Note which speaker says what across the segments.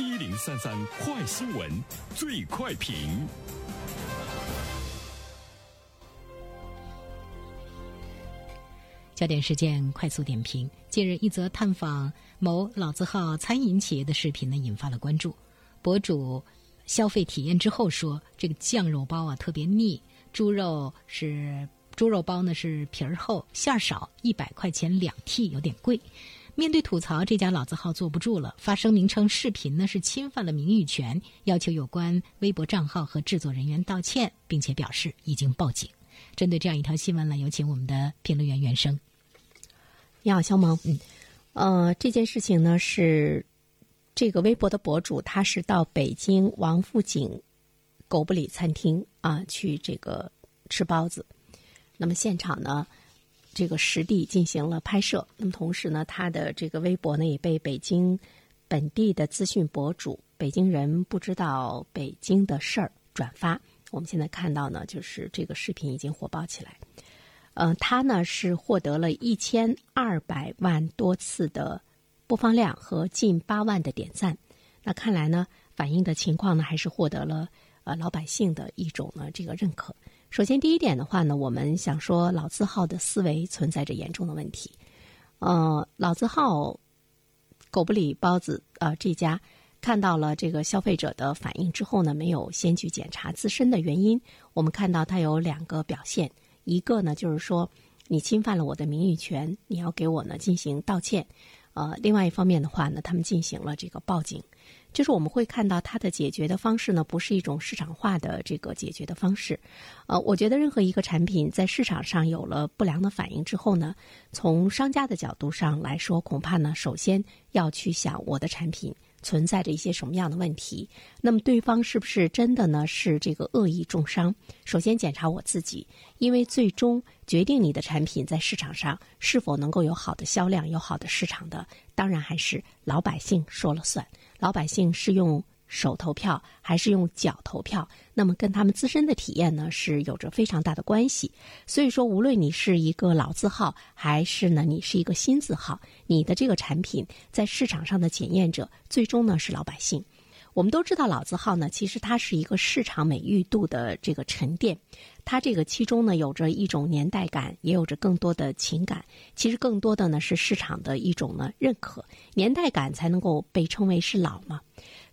Speaker 1: 一零三三快新闻，最快评。
Speaker 2: 焦点事件快速点评：近日，一则探访某老字号餐饮企业的视频呢，引发了关注。博主消费体验之后说，这个酱肉包啊特别腻，猪肉是猪肉包呢是皮儿厚馅儿少，一百块钱两屉有点贵。面对吐槽，这家老字号坐不住了，发声明称视频呢是侵犯了名誉权，要求有关微博账号和制作人员道歉，并且表示已经报警。针对这样一条新闻呢，有请我们的评论员袁生。
Speaker 3: 你好，肖萌。嗯，呃，这件事情呢是这个微博的博主，他是到北京王府井狗不理餐厅啊去这个吃包子。那么现场呢，这个实地进行了拍摄。那么同时呢，他的这个微博呢也被北京本地的资讯博主“北京人不知道北京的事儿”转发。我们现在看到呢，就是这个视频已经火爆起来。呃，他呢是获得了一千二百万多次的播放量和近八万的点赞。那看来呢，反映的情况呢，还是获得了呃老百姓的一种呢这个认可。首先，第一点的话呢，我们想说老字号的思维存在着严重的问题。呃，老字号狗不理包子呃这家看到了这个消费者的反应之后呢，没有先去检查自身的原因。我们看到它有两个表现。一个呢，就是说你侵犯了我的名誉权，你要给我呢进行道歉。呃，另外一方面的话呢，他们进行了这个报警。就是我们会看到它的解决的方式呢，不是一种市场化的这个解决的方式。呃，我觉得任何一个产品在市场上有了不良的反应之后呢，从商家的角度上来说，恐怕呢，首先要去想我的产品。存在着一些什么样的问题？那么对方是不是真的呢？是这个恶意重伤？首先检查我自己，因为最终决定你的产品在市场上是否能够有好的销量、有好的市场的，当然还是老百姓说了算。老百姓是用。手投票还是用脚投票，那么跟他们自身的体验呢是有着非常大的关系。所以说，无论你是一个老字号，还是呢你是一个新字号，你的这个产品在市场上的检验者，最终呢是老百姓。我们都知道老字号呢，其实它是一个市场美誉度的这个沉淀，它这个其中呢有着一种年代感，也有着更多的情感。其实更多的呢是市场的一种呢认可，年代感才能够被称为是老嘛。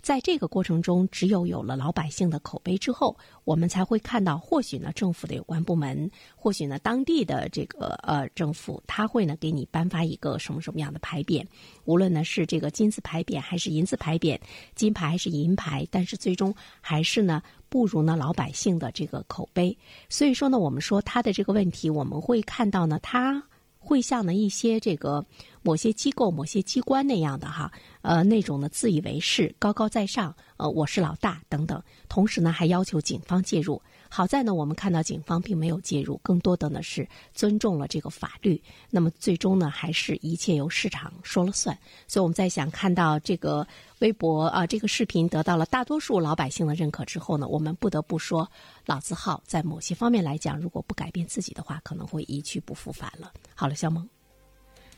Speaker 3: 在这个过程中，只有有了老百姓的口碑之后，我们才会看到，或许呢，政府的有关部门，或许呢，当地的这个呃政府，他会呢给你颁发一个什么什么样的牌匾，无论呢是这个金字牌匾还是银字牌匾，金牌还是银牌，但是最终还是呢不如呢老百姓的这个口碑。所以说呢，我们说他的这个问题，我们会看到呢，他会向呢一些这个。某些机构、某些机关那样的哈，呃，那种呢自以为是、高高在上，呃，我是老大等等。同时呢，还要求警方介入。好在呢，我们看到警方并没有介入，更多的呢是尊重了这个法律。那么最终呢，还是一切由市场说了算。所以我们在想，看到这个微博啊，这个视频得到了大多数老百姓的认可之后呢，我们不得不说，老字号在某些方面来讲，如果不改变自己的话，可能会一去不复返了。好了，肖萌，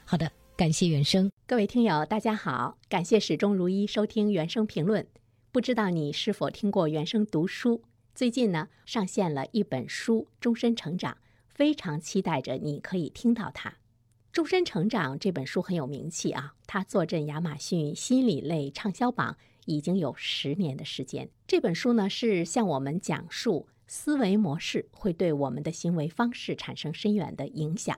Speaker 2: 好的。感谢原声，
Speaker 3: 各位听友，大家好，感谢始终如一收听原声评论。不知道你是否听过原声读书？最近呢，上线了一本书《终身成长》，非常期待着你可以听到它。《终身成长》这本书很有名气啊，它坐镇亚马逊心理类畅销榜已经有十年的时间。这本书呢，是向我们讲述思维模式会对我们的行为方式产生深远的影响。